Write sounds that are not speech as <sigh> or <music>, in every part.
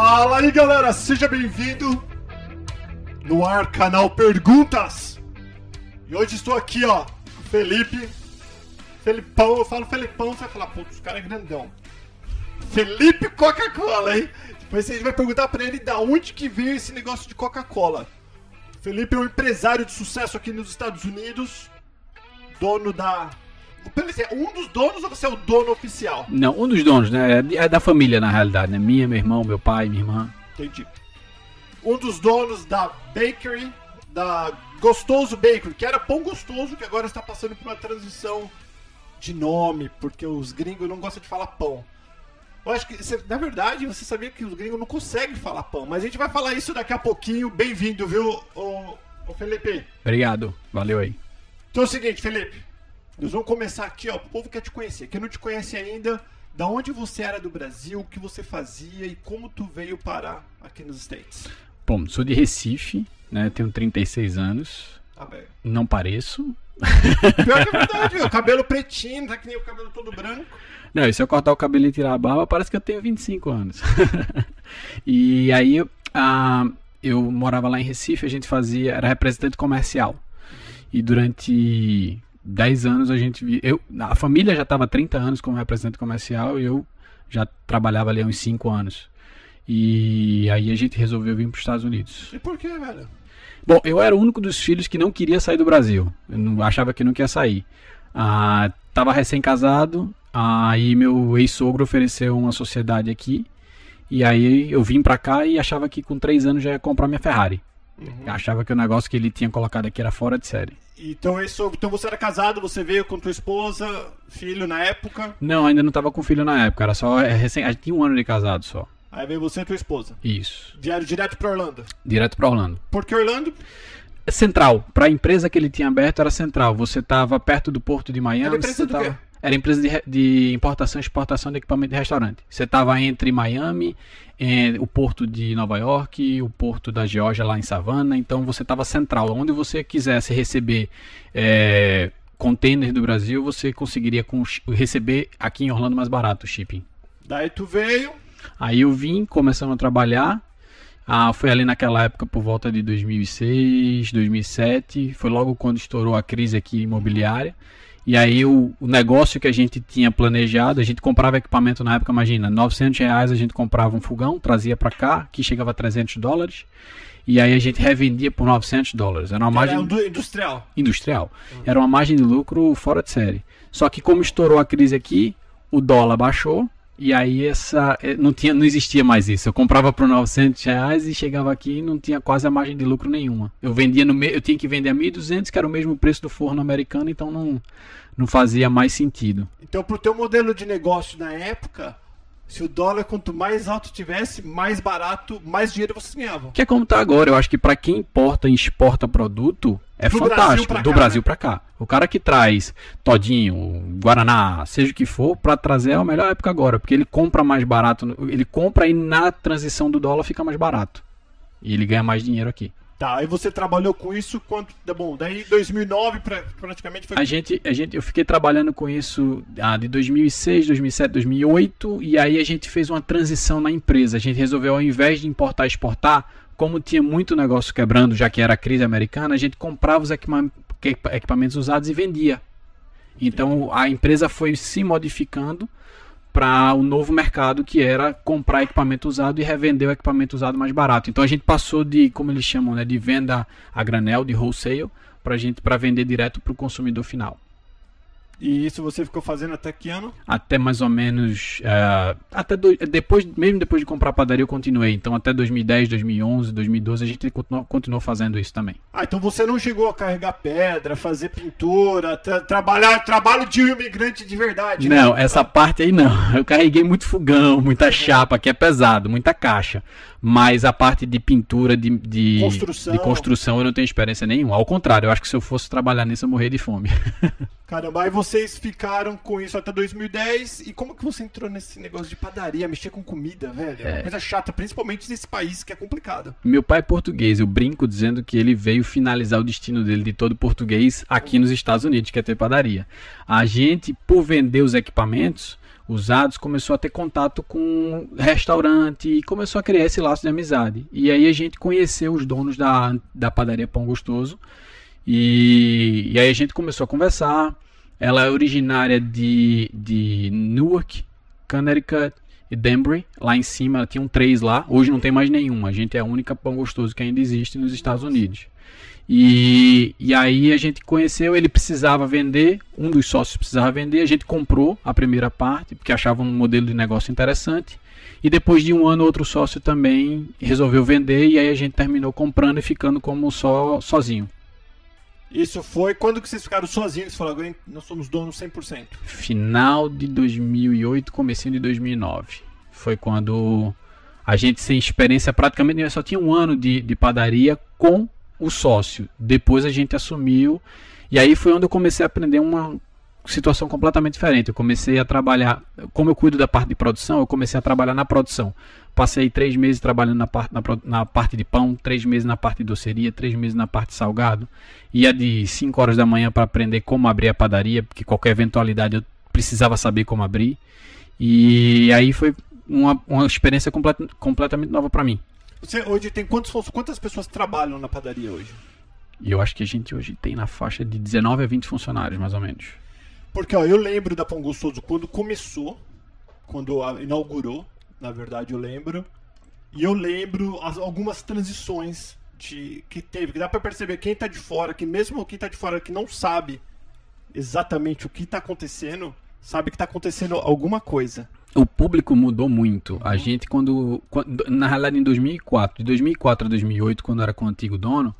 Fala aí galera, seja bem-vindo no ar canal Perguntas. E hoje estou aqui, ó, Felipe. Felipão, eu falo Felipão, você vai falar, putz, os cara é grandão. Felipe Coca-Cola, hein? Depois gente vai perguntar pra ele da onde que veio esse negócio de Coca-Cola. Felipe é um empresário de sucesso aqui nos Estados Unidos, dono da. É um dos donos ou você é o dono oficial? Não, um dos donos, né? É da família na realidade, né? Minha, meu irmão, meu pai, minha irmã. Entendi. Um dos donos da Bakery, da Gostoso Bakery, que era pão gostoso, que agora está passando por uma transição de nome, porque os gringos não gostam de falar pão. Eu acho que, na verdade, você sabia que os gringos não conseguem falar pão, mas a gente vai falar isso daqui a pouquinho. Bem-vindo, viu, ô, ô Felipe? Obrigado, valeu aí. Então é o seguinte, Felipe, nós vamos começar aqui, ó, o povo quer te conhecer. Quem não te conhece ainda, da onde você era do Brasil, o que você fazia e como tu veio parar aqui nos States? Bom, sou de Recife, né, tenho 36 anos. Tá bem. Não pareço. Pior que é verdade, viu? cabelo pretinho, tá que nem o cabelo todo branco. Não, e se eu cortar o cabelo e tirar a barba, parece que eu tenho 25 anos. <laughs> e aí, uh, eu morava lá em Recife, a gente fazia, era representante comercial. E durante 10 anos a gente eu a família já estava 30 anos como representante comercial e eu já trabalhava ali há uns 5 anos. E aí a gente resolveu vir para os Estados Unidos. E por que, velho? Bom, eu era o único dos filhos que não queria sair do Brasil. Eu não, achava que não queria sair. Ah, tava recém-casado, aí meu ex-sogro ofereceu uma sociedade aqui. E aí eu vim pra cá e achava que com 3 anos já ia comprar minha Ferrari. Uhum. Achava que o negócio que ele tinha colocado aqui era fora de série. Então, esse, então você era casado, você veio com tua esposa, filho na época? Não, ainda não tava com filho na época, era só é, recém, a gente tinha um ano de casado só. Aí veio você e tua esposa. Isso. Vieram direto para Orlando. Direto para Orlando. Por que Orlando? Central. Para a empresa que ele tinha aberto era central. Você estava perto do porto de Miami. Era empresa do tava... quê? Era empresa de, de, importação e exportação de equipamento de restaurante. Você estava entre Miami, eh, o porto de Nova York, o porto da Geórgia lá em Savannah. Então você estava central. Onde você quisesse receber é, containers do Brasil, você conseguiria com, receber aqui em Orlando mais barato o shipping. Daí tu veio, Aí eu vim, começando a trabalhar. Ah, foi ali naquela época por volta de 2006, 2007. Foi logo quando estourou a crise aqui imobiliária. E aí o, o, negócio que a gente tinha planejado, a gente comprava equipamento na época, imagina, 900 reais a gente comprava um fogão, trazia para cá, que chegava a 300 dólares. E aí a gente revendia por 900 dólares. Era uma margem Era industrial. Industrial. Era uma margem de lucro fora de série. Só que como estourou a crise aqui, o dólar baixou e aí essa eh, não tinha, não existia mais isso. Eu comprava por 900 reais e chegava aqui e não tinha quase a margem de lucro nenhuma. Eu vendia no eu tinha que vender a 1.200, que era o mesmo preço do forno americano, então não não fazia mais sentido. Então, pro teu modelo de negócio na época, se o dólar quanto mais alto tivesse, mais barato, mais dinheiro você ganhava. Que é como tá agora. Eu acho que para quem importa e exporta produto, é do fantástico. Brasil do cá, Brasil né? para cá. O cara que traz todinho, Guaraná, seja o que for, para trazer é a melhor época agora. Porque ele compra mais barato. Ele compra e na transição do dólar fica mais barato. E ele ganha mais dinheiro aqui. Tá, aí você trabalhou com isso quanto. Tá bom, daí 2009 pra, praticamente foi. A gente, a gente, eu fiquei trabalhando com isso ah, de 2006, 2007, 2008 e aí a gente fez uma transição na empresa. A gente resolveu, ao invés de importar e exportar, como tinha muito negócio quebrando, já que era a crise americana, a gente comprava os equipamentos usados e vendia. Então a empresa foi se modificando para o novo mercado que era comprar equipamento usado e revender o equipamento usado mais barato. Então a gente passou de, como eles chamam, né, de venda a granel, de wholesale, para gente para vender direto para o consumidor final. E isso você ficou fazendo até que ano? Até mais ou menos. Uh, até do, depois, mesmo depois de comprar a padaria, eu continuei. Então, até 2010, 2011, 2012, a gente continuou, continuou fazendo isso também. Ah, então você não chegou a carregar pedra, fazer pintura, tra trabalhar trabalho de um imigrante de verdade? Né? Não, né? essa parte aí não. Eu carreguei muito fogão, muita chapa, que é pesado, muita caixa. Mas a parte de pintura, de, de, construção. de construção, eu não tenho experiência nenhuma. Ao contrário, eu acho que se eu fosse trabalhar nisso, eu morrer de fome. <laughs> Caramba, aí vocês ficaram com isso até 2010. E como que você entrou nesse negócio de padaria, mexer com comida, velho? É uma coisa chata, principalmente nesse país que é complicado. Meu pai é português, eu brinco dizendo que ele veio finalizar o destino dele de todo português aqui nos Estados Unidos, que é ter padaria. A gente, por vender os equipamentos, usados, começou a ter contato com restaurante e começou a criar esse laço de amizade. E aí a gente conheceu os donos da, da padaria Pão Gostoso e, e aí a gente começou a conversar. Ela é originária de, de Newark, Connecticut e Danbury, lá em cima, tinham três lá. Hoje não tem mais nenhum. A gente é a única pão gostoso que ainda existe nos Estados Unidos. E, e aí a gente conheceu, ele precisava vender, um dos sócios precisava vender, a gente comprou a primeira parte, porque achava um modelo de negócio interessante. E depois de um ano, outro sócio também resolveu vender, e aí a gente terminou comprando e ficando como só sozinho. Isso foi quando que vocês ficaram sozinhos? Você falou, nós somos donos 100%. Final de 2008, comecinho de 2009. Foi quando a gente sem experiência praticamente só tinha um ano de, de padaria com o sócio. Depois a gente assumiu e aí foi onde eu comecei a aprender uma situação completamente diferente. Eu comecei a trabalhar, como eu cuido da parte de produção, eu comecei a trabalhar na produção. Passei três meses trabalhando na parte, na, na parte de pão, três meses na parte de doceria, três meses na parte de salgado. Ia de 5 horas da manhã para aprender como abrir a padaria, porque qualquer eventualidade eu precisava saber como abrir. E aí foi uma, uma experiência complet, completamente nova para mim. Você hoje tem quantos, quantas pessoas trabalham na padaria hoje? E eu acho que a gente hoje tem na faixa de 19 a 20 funcionários, mais ou menos. Porque ó, eu lembro da Pão Gostoso quando começou, quando inaugurou, na verdade eu lembro. E eu lembro as, algumas transições de, que teve, que dá para perceber quem tá de fora, que mesmo quem tá de fora que não sabe exatamente o que tá acontecendo, sabe que tá acontecendo alguma coisa. O público mudou muito. A gente quando, quando na realidade em 2004, de 2004 a 2008, quando era com o antigo dono,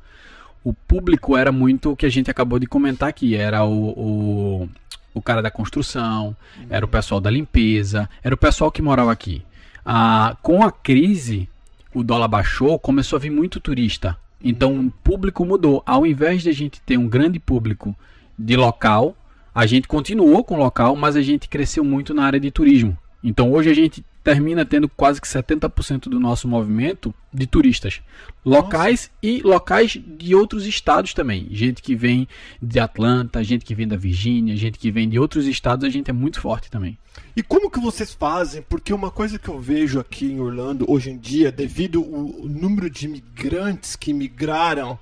o público era muito o que a gente acabou de comentar aqui, era o, o o cara da construção, uhum. era o pessoal da limpeza, era o pessoal que morava aqui. Ah, com a crise, o dólar baixou, começou a vir muito turista. Então uhum. o público mudou. Ao invés de a gente ter um grande público de local, a gente continuou com local, mas a gente cresceu muito na área de turismo. Então hoje a gente termina tendo quase que 70% do nosso movimento de turistas locais Nossa. e locais de outros estados também. Gente que vem de Atlanta, gente que vem da Virgínia, gente que vem de outros estados, a gente é muito forte também. E como que vocês fazem? Porque uma coisa que eu vejo aqui em Orlando hoje em dia, devido ao número de imigrantes que migraram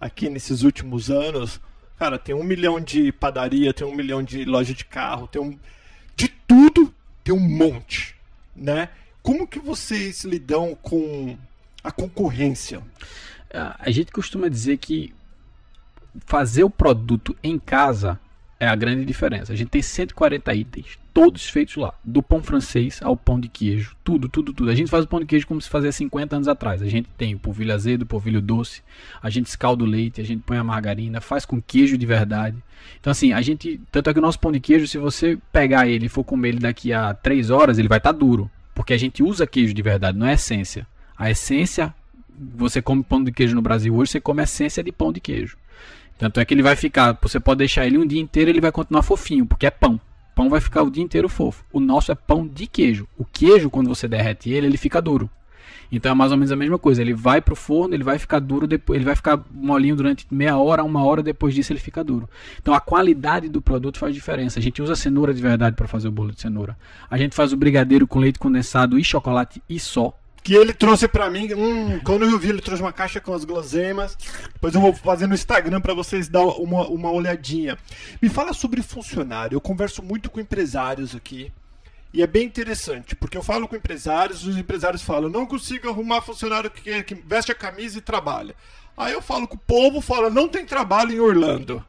aqui nesses últimos anos, cara, tem um milhão de padaria, tem um milhão de loja de carro, tem um de tudo, tem um monte né? Como que vocês lidam com a concorrência? A gente costuma dizer que fazer o produto em casa é a grande diferença. A gente tem 140 itens, todos feitos lá, do pão francês ao pão de queijo, tudo, tudo, tudo. A gente faz o pão de queijo como se fazia 50 anos atrás. A gente tem o polvilho azedo, o polvilho doce, a gente escalda o leite, a gente põe a margarina, faz com queijo de verdade. Então assim, a gente, tanto é que o nosso pão de queijo, se você pegar ele e for comer ele daqui a 3 horas, ele vai estar tá duro, porque a gente usa queijo de verdade, não é essência. A essência, você come pão de queijo no Brasil hoje, você come essência de pão de queijo. Tanto é que ele vai ficar, você pode deixar ele um dia inteiro, ele vai continuar fofinho, porque é pão. Pão vai ficar o dia inteiro fofo. O nosso é pão de queijo. O queijo, quando você derrete ele, ele fica duro. Então é mais ou menos a mesma coisa. Ele vai pro forno, ele vai ficar duro depois, ele vai ficar molinho durante meia hora, uma hora depois disso ele fica duro. Então a qualidade do produto faz diferença. A gente usa cenoura de verdade para fazer o bolo de cenoura. A gente faz o brigadeiro com leite condensado e chocolate e só que ele trouxe para mim. Hum, quando eu vi, ele trouxe uma caixa com as guloseimas. Depois eu vou fazer no Instagram para vocês dar uma, uma olhadinha. Me fala sobre funcionário. Eu converso muito com empresários aqui. E é bem interessante, porque eu falo com empresários, os empresários falam: não consigo arrumar funcionário que, que veste a camisa e trabalha. Aí eu falo com o povo, fala: não tem trabalho em Orlando.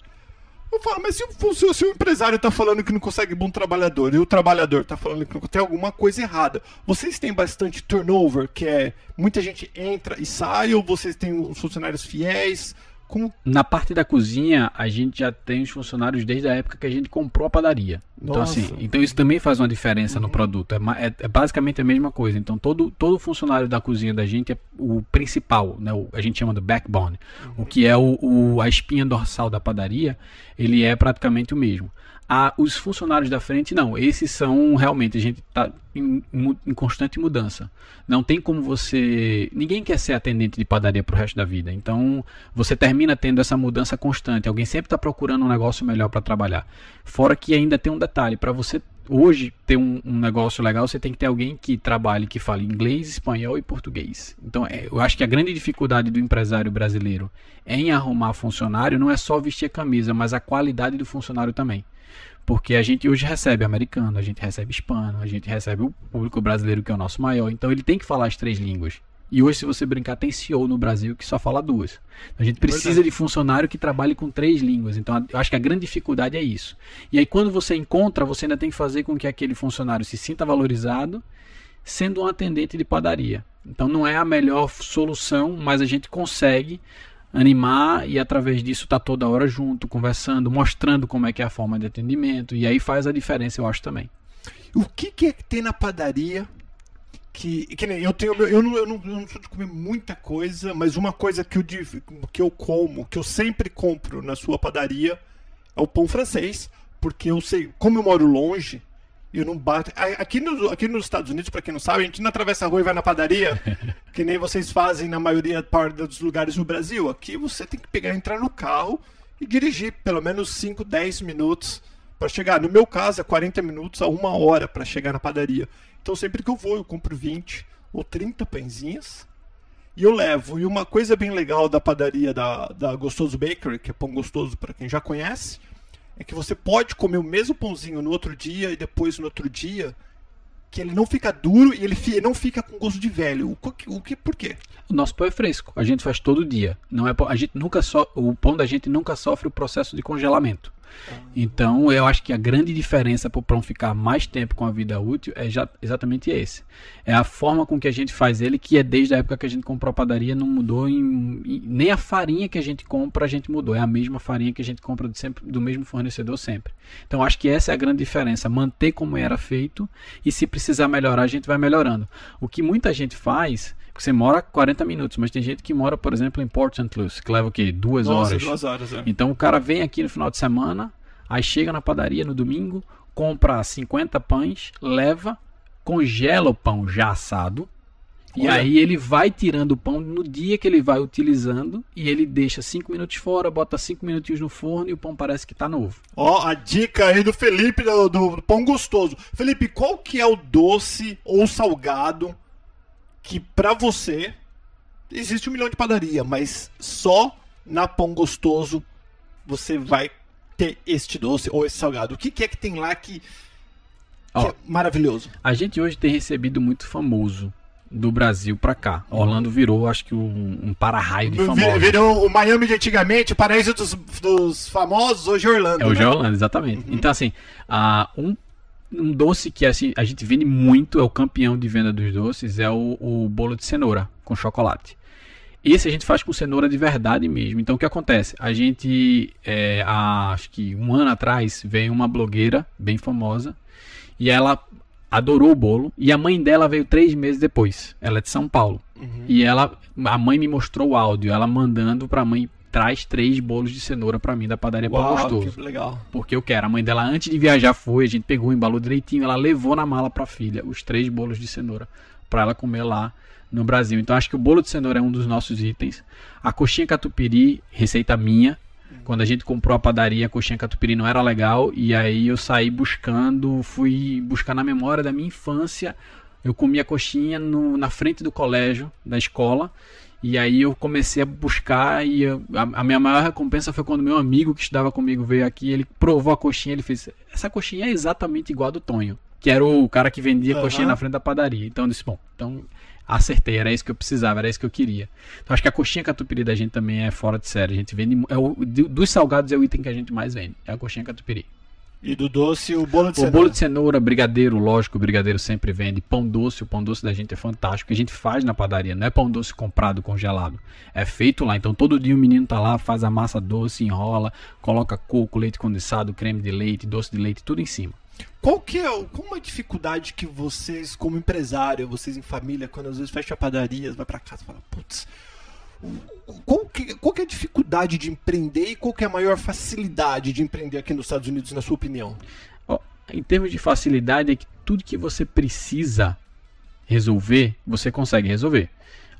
Eu falo, mas se, se, se o empresário está falando que não consegue bom trabalhador e o trabalhador está falando que tem alguma coisa errada, vocês têm bastante turnover, que é muita gente entra e sai, ou vocês têm os funcionários fiéis? Como... Na parte da cozinha, a gente já tem os funcionários desde a época que a gente comprou a padaria. Então, assim, então isso também faz uma diferença uhum. no produto. É, é, é, basicamente a mesma coisa. Então, todo, todo funcionário da cozinha da gente é o principal, né? O, a gente chama de backbone. Uhum. O que é o, o, a espinha dorsal da padaria, ele é praticamente o mesmo. A, os funcionários da frente, não. Esses são realmente, a gente está em, em, constante mudança. Não tem como você. Ninguém quer ser atendente de padaria pro resto da vida. Então, você termina tendo essa mudança constante. Alguém sempre está procurando um negócio melhor para trabalhar. Fora que ainda tem um detalhe: para você hoje ter um, um, negócio legal, você tem que ter alguém que trabalhe, que fale inglês, espanhol e português. Então, é, eu acho que a grande dificuldade do empresário brasileiro em arrumar funcionário não é só vestir a camisa, mas a qualidade do funcionário também. Porque a gente hoje recebe americano, a gente recebe hispano, a gente recebe o público brasileiro que é o nosso maior. Então ele tem que falar as três línguas. E hoje, se você brincar, tem CEO no Brasil que só fala duas. A gente precisa de funcionário que trabalhe com três línguas. Então, eu acho que a grande dificuldade é isso. E aí, quando você encontra, você ainda tem que fazer com que aquele funcionário se sinta valorizado, sendo um atendente de padaria. Então, não é a melhor solução, mas a gente consegue animar e através disso tá toda hora junto, conversando, mostrando como é que é a forma de atendimento. E aí faz a diferença, eu acho também. O que, que é que tem na padaria que, que eu tenho eu não, eu não, eu não sou de comer muita coisa, mas uma coisa que eu, que eu como, que eu sempre compro na sua padaria é o pão francês, porque eu sei, como eu moro longe, eu não bato. Aqui, no, aqui nos Estados Unidos, para quem não sabe, a gente não atravessa a rua e vai na padaria, <laughs> que nem vocês fazem na maioria dos lugares no Brasil. Aqui você tem que pegar, entrar no carro e dirigir pelo menos 5, 10 minutos para chegar. No meu caso, é 40 minutos a uma hora para chegar na padaria. Então sempre que eu vou, eu compro 20 ou 30 pãezinhas e eu levo. E uma coisa bem legal da padaria da, da Gostoso Bakery, que é pão gostoso para quem já conhece, é que você pode comer o mesmo pãozinho no outro dia e depois no outro dia, que ele não fica duro e ele, não fica com gosto de velho. O que, o que por quê? O nosso pão é fresco. A gente faz todo dia. Não é a gente nunca so, o pão da gente nunca sofre o processo de congelamento. Então, eu acho que a grande diferença para o pão ficar mais tempo com a vida útil é já, exatamente esse. É a forma com que a gente faz ele, que é desde a época que a gente comprou a padaria, não mudou em, em, nem a farinha que a gente compra a gente mudou. É a mesma farinha que a gente compra sempre, do mesmo fornecedor sempre. Então, acho que essa é a grande diferença. Manter como era feito e se precisar melhorar, a gente vai melhorando. O que muita gente faz você mora 40 minutos, mas tem gente que mora, por exemplo, em Port St. Louis, que leva o quê? Duas Nossa, horas. Duas horas é. Então o cara vem aqui no final de semana, aí chega na padaria no domingo, compra 50 pães, leva, congela o pão já assado. Olha. E aí ele vai tirando o pão no dia que ele vai utilizando e ele deixa 5 minutos fora, bota 5 minutinhos no forno e o pão parece que está novo. Ó, a dica aí do Felipe do, do, pão gostoso. Felipe, qual que é o doce ou salgado que para você existe um milhão de padaria, mas só na Pão Gostoso você vai ter este doce ou esse salgado. O que, que é que tem lá que, que Ó, é maravilhoso? A gente hoje tem recebido muito famoso do Brasil para cá. Orlando virou, acho que, um, um para-raio de famosos. Virou o Miami de antigamente, o paraíso dos, dos famosos, hoje é Orlando. É, hoje é né? é Orlando, exatamente. Uhum. Então, assim, uh, um um doce que assim, a gente vende muito, é o campeão de venda dos doces, é o, o bolo de cenoura com chocolate. Esse a gente faz com cenoura de verdade mesmo. Então o que acontece? A gente, é, há, acho que um ano atrás, veio uma blogueira bem famosa e ela adorou o bolo e a mãe dela veio três meses depois. Ela é de São Paulo. Uhum. E ela, a mãe me mostrou o áudio, ela mandando para a mãe traz três bolos de cenoura para mim da padaria Uau, Pão Gostoso. Que legal. Porque eu quero. A mãe dela, antes de viajar, foi, a gente pegou, embalou direitinho, ela levou na mala pra filha os três bolos de cenoura para ela comer lá no Brasil. Então acho que o bolo de cenoura é um dos nossos itens. A coxinha catupiry, receita minha. Quando a gente comprou a padaria, a coxinha catupiry não era legal. E aí eu saí buscando, fui buscar na memória da minha infância. Eu comia coxinha no, na frente do colégio, da escola. E aí eu comecei a buscar e eu, a, a, minha maior recompensa foi quando meu amigo que estudava comigo veio aqui, ele provou a coxinha, ele fez, essa coxinha é exatamente igual a do Tonho, que era o cara que vendia uhum. coxinha na frente da padaria. Então eu disse, bom, então acertei, era isso que eu precisava, era isso que eu queria. Então acho que a coxinha catupiry da gente também é fora de série, a gente vende, é o, dos salgados é o item que a gente mais vende, é a coxinha catupiry. E do doce, o bolo de o cenoura. O bolo de cenoura, brigadeiro, lógico, o brigadeiro sempre vende. Pão doce, o pão doce da gente é fantástico. A gente faz na padaria, não é pão doce comprado, congelado. É feito lá. Então todo dia o menino tá lá, faz a massa doce, enrola, coloca coco, leite condensado, creme de leite, doce de leite, tudo em cima. Qual que é qual a dificuldade que vocês, como empresário, vocês em família, quando às vezes fecha a padaria, vai para casa e fala, putz, qual que, qual que é a dificuldade de empreender e qual que é a maior facilidade de empreender aqui nos Estados Unidos, na sua opinião? Em termos de facilidade, é que tudo que você precisa resolver, você consegue resolver.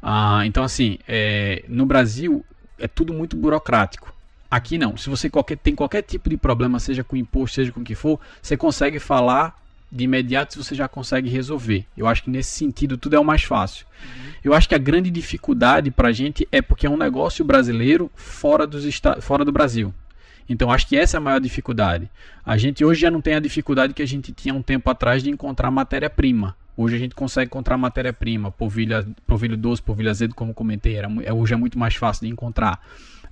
Ah, então, assim, é, no Brasil é tudo muito burocrático. Aqui não. Se você qualquer, tem qualquer tipo de problema, seja com imposto, seja com o que for, você consegue falar de imediato você já consegue resolver. Eu acho que nesse sentido tudo é o mais fácil. Uhum. Eu acho que a grande dificuldade para a gente é porque é um negócio brasileiro fora, dos fora do Brasil. Então acho que essa é a maior dificuldade. A gente hoje já não tem a dificuldade que a gente tinha um tempo atrás de encontrar matéria-prima. Hoje a gente consegue encontrar matéria-prima, polvilho, polvilho doce, polvilho azedo, como comentei, era, é, hoje é muito mais fácil de encontrar.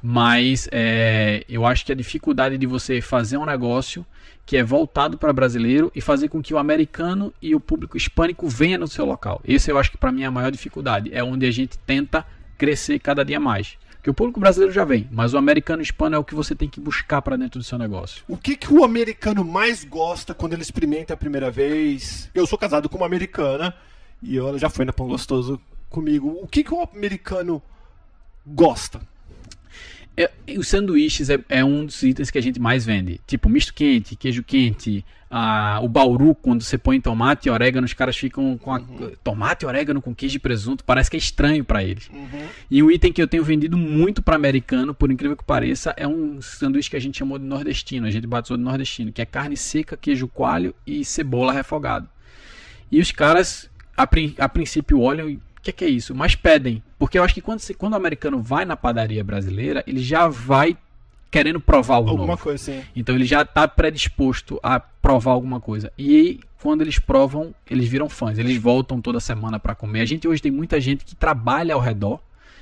Mas é, eu acho que a dificuldade de você fazer um negócio que é voltado para brasileiro e fazer com que o americano e o público hispânico venha no seu local. Esse eu acho que para mim é a maior dificuldade. É onde a gente tenta crescer cada dia mais. Que o público brasileiro já vem, mas o americano hispano é o que você tem que buscar para dentro do seu negócio. O que, que o americano mais gosta quando ele experimenta a primeira vez? Eu sou casado com uma americana e ela já foi na Pão Gostoso comigo. O que, que o americano gosta? É, os sanduíches é, é, um dos itens que a gente mais vende. Tipo, misto quente, queijo quente, a, o bauru, quando você põe tomate e orégano, os caras ficam com a, uhum. tomate e orégano com queijo e presunto, parece que é estranho para eles. Uhum. E um item que eu tenho vendido muito para americano, por incrível que pareça, é um sanduíche que a gente chamou de nordestino, a gente batizou de nordestino, que é carne seca, queijo coalho e cebola refogado. E os caras, a, a princípio, olham que, que é isso? Mas pedem. Porque eu acho que quando, quando o americano vai na padaria brasileira, ele já vai querendo provar algo alguma novo. coisa, sim. Então ele já está predisposto a provar alguma coisa. E aí, quando eles provam, eles viram fãs. Eles voltam toda semana para comer. A gente hoje tem muita gente que trabalha ao redor,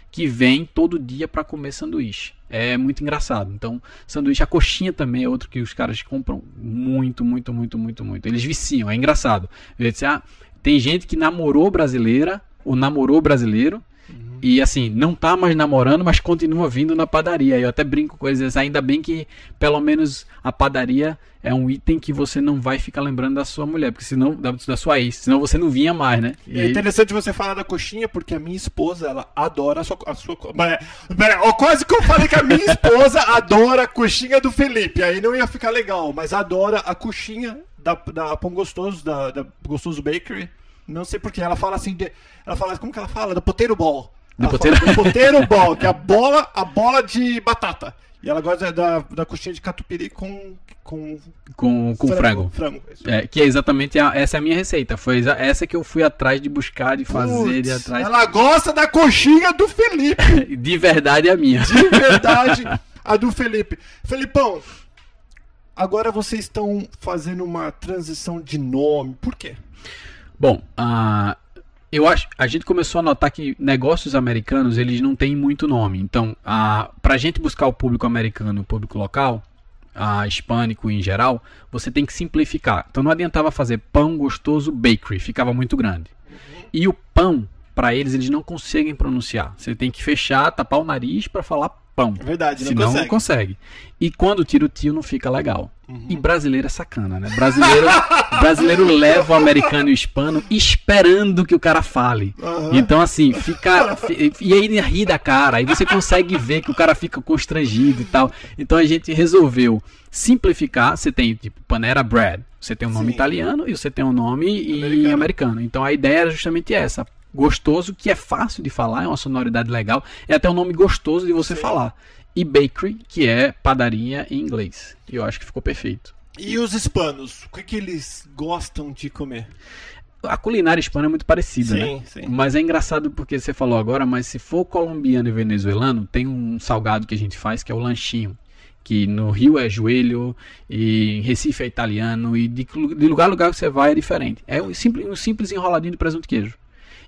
que vem todo dia para comer sanduíche. É muito engraçado. Então, sanduíche, a coxinha também é outro que os caras compram muito, muito, muito, muito, muito. Eles viciam, é engraçado. Eu disse, ah, tem gente que namorou brasileira o namorou brasileiro. Uhum. E assim, não tá mais namorando, mas continua vindo na padaria. Eu até brinco com eles, ainda bem que pelo menos a padaria é um item que você não vai ficar lembrando da sua mulher, porque senão da, da sua ex, senão você não vinha mais, né? E é interessante você falar da coxinha, porque a minha esposa, ela adora a sua, a sua mas, mas, quase que eu falei que a minha esposa <laughs> adora a coxinha do Felipe, aí não ia ficar legal, mas adora a coxinha da, da Pão Gostoso, da, da Gostoso Bakery. Não sei porquê. Ela fala assim. De, ela fala. Como que ela fala? Do poteiro ball. Do poteiro... do poteiro ball, que é a bola, a bola de batata. E ela gosta da, da coxinha de catupiry com. Com, com, com frango. frango. frango é, que é exatamente a, essa é a minha receita. Foi essa que eu fui atrás de buscar, de fazer, Puts, de atrás. Ela gosta da coxinha do Felipe. <laughs> de verdade a minha. De verdade a do Felipe. Felipão, agora vocês estão fazendo uma transição de nome. Por quê? Bom, uh, eu acho, a gente começou a notar que negócios americanos eles não têm muito nome. Então, para a gente buscar o público americano, o público local, uh, hispânico em geral, você tem que simplificar. Então, não adiantava fazer pão gostoso bakery, ficava muito grande. E o pão, para eles, eles não conseguem pronunciar. Você tem que fechar, tapar o nariz para falar pão. É verdade, não Senão consegue. não consegue. E quando tira o tio, não fica legal. Uhum. E brasileiro é sacana, né? Brasileiro, <laughs> brasileiro leva o americano e o hispano esperando que o cara fale. Uhum. Então, assim, fica. <laughs> E aí ri da cara. Aí você consegue ver que o cara fica constrangido e tal. Então a gente resolveu simplificar. Você tem, tipo, Panera Bread. Você tem um nome Sim. italiano e você tem um nome americano. americano. Então a ideia era justamente essa gostoso, que é fácil de falar, é uma sonoridade legal, é até um nome gostoso de você Sim. falar. E bakery, que é padaria em inglês. E eu acho que ficou perfeito. E os hispanos, o que, que eles gostam de comer? A culinária hispana é muito parecida, sim, né? Sim. Mas é engraçado porque você falou agora, mas se for colombiano e venezuelano, tem um salgado que a gente faz que é o lanchinho que no Rio é joelho e em Recife é italiano e de, de lugar a lugar que você vai é diferente. É um simples, um simples enroladinho de presunto e queijo.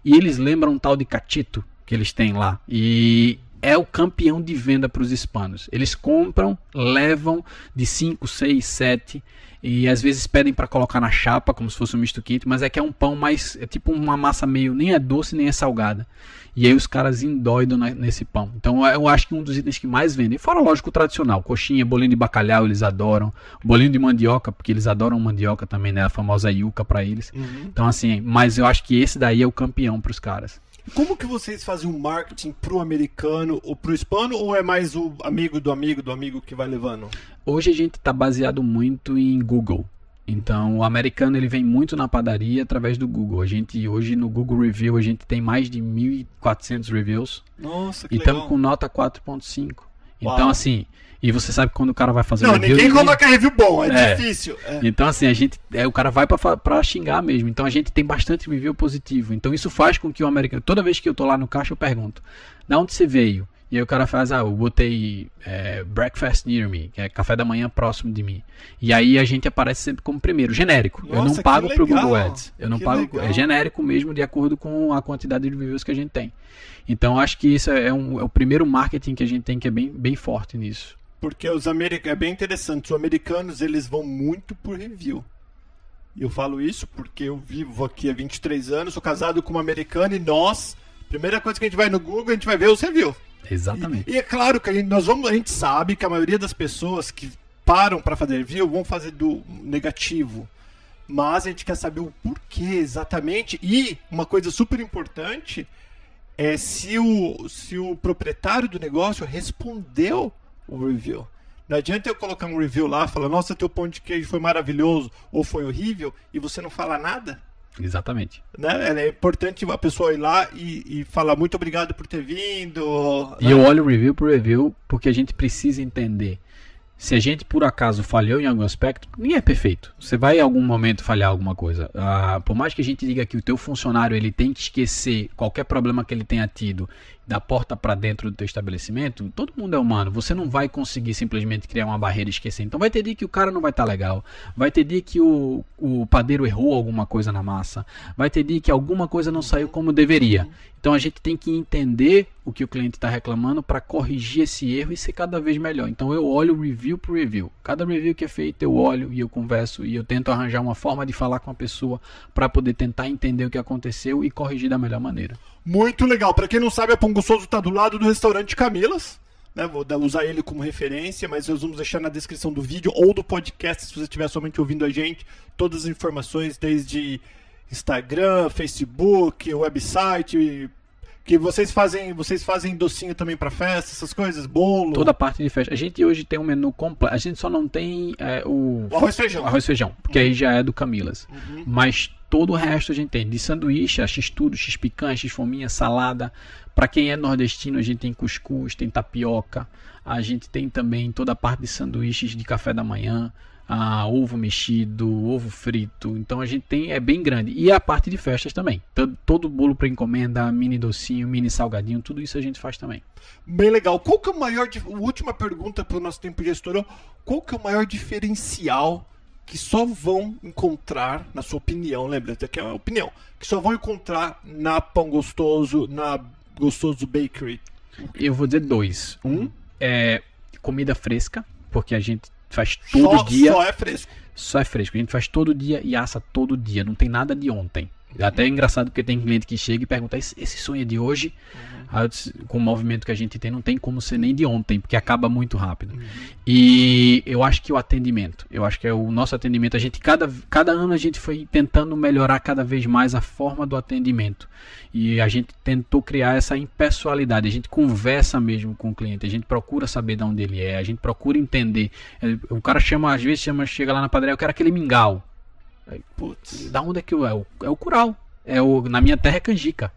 E eles lembram um tal de catito que eles têm lá. E é o campeão de venda para os hispanos. Eles compram, levam de 5, 6, 7 e às vezes pedem para colocar na chapa como se fosse um misto quente, mas é que é um pão mais é tipo uma massa meio nem é doce nem é salgada. E aí os caras endoidam nesse pão. Então eu acho que um dos itens que mais vendem, fora lógico o tradicional, coxinha, bolinho de bacalhau, eles adoram, bolinho de mandioca, porque eles adoram mandioca também, né, a famosa yuca para eles. Uhum. Então assim, mas eu acho que esse daí é o campeão para os caras. Como que vocês fazem o marketing pro americano ou pro hispano ou é mais o amigo do amigo do amigo que vai levando? Hoje a gente está baseado muito em Google. Então, o americano ele vem muito na padaria através do Google. A gente hoje no Google Review a gente tem mais de 1.400 reviews. Nossa, que E estamos com nota 4.5. Então, Uau. assim, e você sabe quando o cara vai fazer Não, review. ninguém coloca review bom, é, É. difícil. É. Então, assim, a gente. É, o cara vai pra, pra xingar mesmo. Então a gente tem bastante review positivo. Então isso faz com que o americano. Toda vez que eu tô lá no caixa, eu pergunto: da onde você veio? E aí o cara faz, ah, eu botei é, breakfast near me, que é café da manhã próximo de mim. E aí a gente aparece sempre como primeiro, genérico. eu Nossa, não que pago pro. Google Ads. Eu não Que pago. legal. É genérico mesmo, de acordo com a quantidade de reviews que a gente tem. Então acho que isso é, um- é o primeiro marketing que a gente tem que é bem, bem forte nisso. Porque os americanos, é bem interessante, os americanos eles vão muito por review. E eu falo isso porque eu vivo aqui há 23 anos, sou casado com uma americana e nós, primeira coisa que a gente vai no Google, a gente vai ver os reviews. Exatamente. E, e é claro que a gente, nós vamos, a gente sabe que a maioria das pessoas que param para fazer review vão fazer do negativo. Mas a gente quer saber o porquê exatamente. E uma coisa super importante é se o, se o proprietário do negócio respondeu o review. Não adianta eu colocar um review lá, falar, nossa, teu pão de queijo foi maravilhoso ou foi horrível, e você não fala nada. Exatamente. Né? É importante a pessoa ir lá e, e falar muito obrigado por ter vindo. E eu olho review por review porque a gente precisa entender. Se a gente por acaso falhou em algum aspecto, ninguém é perfeito. Você vai em algum momento falhar alguma coisa. Ah, por mais que a gente diga que o teu funcionário ele tem que esquecer qualquer problema que ele tenha tido da porta para dentro do teu estabelecimento, todo mundo é humano. Você não vai conseguir simplesmente criar uma barreira e esquecer. Então vai ter dia que o cara não vai estar legal. Vai ter dia que o, o padeiro errou alguma coisa na massa. Vai ter dia que alguma coisa não saiu como deveria. Então a gente tem que entender o que o cliente está reclamando para corrigir esse erro e ser cada vez melhor. Então eu olho review por review. Cada review que é feito eu olho e eu converso e eu tento arranjar uma forma de falar com a pessoa para poder tentar entender o que aconteceu e corrigir da melhor maneira. Muito legal. Pra quem não sabe, a Pão Gostoso tá do lado do restaurante Camilas. Né? Vou dar- usar ele como referência, mas nós vamos deixar na descrição do vídeo ou do podcast, se você estiver somente ouvindo a gente, todas as informações, desde Instagram, Facebook, website. Que vocês fazem, vocês fazem docinho também pra festa, essas coisas, bolo, Toda parte de festa. A gente hoje tem um menu completo. A gente só não tem é, o o arroz feijão. arroz e feijão, porque aí já é do Camilas. Mas todo o resto a gente tem. De sanduíche, a x-tudo, x-picanha, x-fominha, salada. Para quem é nordestino, a gente tem cuscuz, tem tapioca. A gente tem também toda a parte de sanduíches de café da manhã. ah, ovo mexido, ovo frito. Então a gente tem, é bem grande. E a parte de festas também. Todo, todo bolo para encomenda, mini docinho, mini salgadinho, tudo isso a gente faz também. Bem legal. Qual que é o maior. Última pergunta pro nosso tempo já estourou. Qual que é o maior diferencial que só vão encontrar, na sua opinião, lembra? Aqui é uma opinião. Que só vão encontrar na Pão Gostoso, na Gostoso Bakery. Eu vou dizer dois. Um é comida fresca, porque a gente faz todo só, dia. Só é fresco. Só é fresco. A gente faz todo dia e assa todo dia. Não tem nada de ontem. Até é engraçado porque tem cliente que chega e pergunta: esse, esse sonho é de hoje? Aí eu disse, com o movimento que a gente tem, não tem como ser nem de ontem, porque acaba muito rápido. E eu acho que o atendimento, eu acho que é o nosso atendimento. A gente, cada, cada ano, a gente foi tentando melhorar cada vez mais a forma do atendimento. E a gente tentou criar essa impessoalidade. A gente conversa mesmo com o cliente, a gente procura saber de onde ele é, a gente procura entender. É, O cara chama, às vezes, chama, chega lá na padaria, eu quero aquele mingau. Aí, Putz, da onde é que eu- é? O, é o curau. É o, na minha terra é canjica.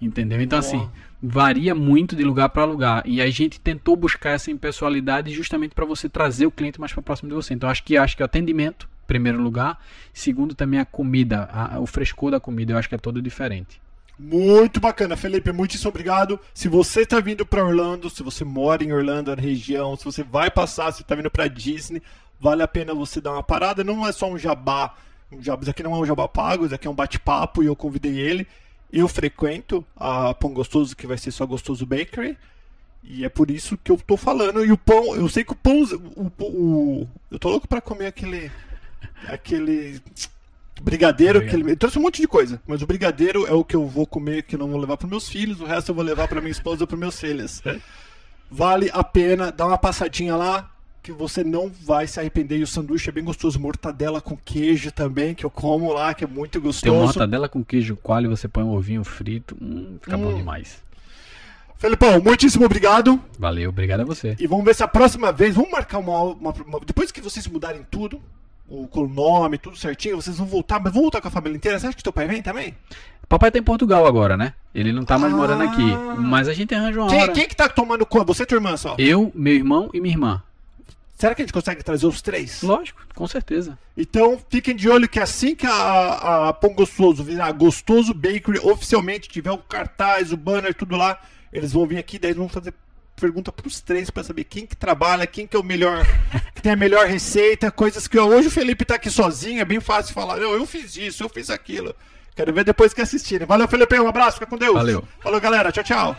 Entendeu? Então, assim, varia muito de lugar para lugar. E a gente tentou buscar essa impessoalidade justamente para você trazer o cliente mais para próximo de você. Então, acho que acho que o atendimento, primeiro lugar. Segundo, também a comida, a- o frescor da comida, eu acho que é todo diferente. Muito bacana, Felipe, muitíssimo obrigado. Se você está vindo para Orlando, se você mora em Orlando, na região, se você vai passar, se está vindo para Disney, vale a pena você dar uma parada. Não é só um jabá, isso aqui não é um jabá pago, isso aqui é um bate-papo e eu convidei ele. Eu frequento a Pão Gostoso, que vai ser só Gostoso Bakery. E é por isso que eu tô falando. E o pão, eu sei que o pão. O, o- eu tô louco pra comer aquele. Aquele. Brigadeiro, que ele, ele trouxe um monte de coisa, mas o brigadeiro é o que eu vou comer, que eu não vou levar para meus filhos, o resto eu vou levar para minha esposa ou para meus filhos. Vale a pena dar uma passadinha lá, que você não vai se arrepender. E o sanduíche é bem gostoso, mortadela com queijo também, que eu como lá, que é muito Tem uma gostoso. mortadela com queijo coalho, você põe um ovinho frito, hum, fica bom Hum. demais. Felipão, muitíssimo obrigado. Valeu, obrigado a você. E vamos ver se a próxima vez, vamos marcar uma, uma- uma- depois que vocês mudarem tudo, o com o nome, tudo certinho, vocês vão voltar, mas vão voltar com a família inteira. Você acha que teu pai vem também? Papai tá em Portugal agora, né? Ele não tá mais morando aqui. Ah. Mas a gente arranja uma Quem, hora. quem que tá tomando conta? Você e tua irmã só? Eu, meu irmão e minha irmã. Será que a gente consegue trazer os três? Lógico, com certeza. Então fiquem de olho que assim que a, a Pão Gostoso virar Gostoso Bakery oficialmente tiver o cartaz, o banner, tudo lá, eles vão vir aqui, daí eles vão fazer pergunta pros três pra saber quem que trabalha, quem que é o melhor, <laughs> que tem a melhor receita, coisas que hoje o Felipe tá aqui sozinho, é bem fácil falar, não, eu fiz isso, eu fiz aquilo. Quero ver depois que assistirem. Valeu, Felipe, um abraço, fica com Deus. Valeu. Falou, galera, tchau, tchau.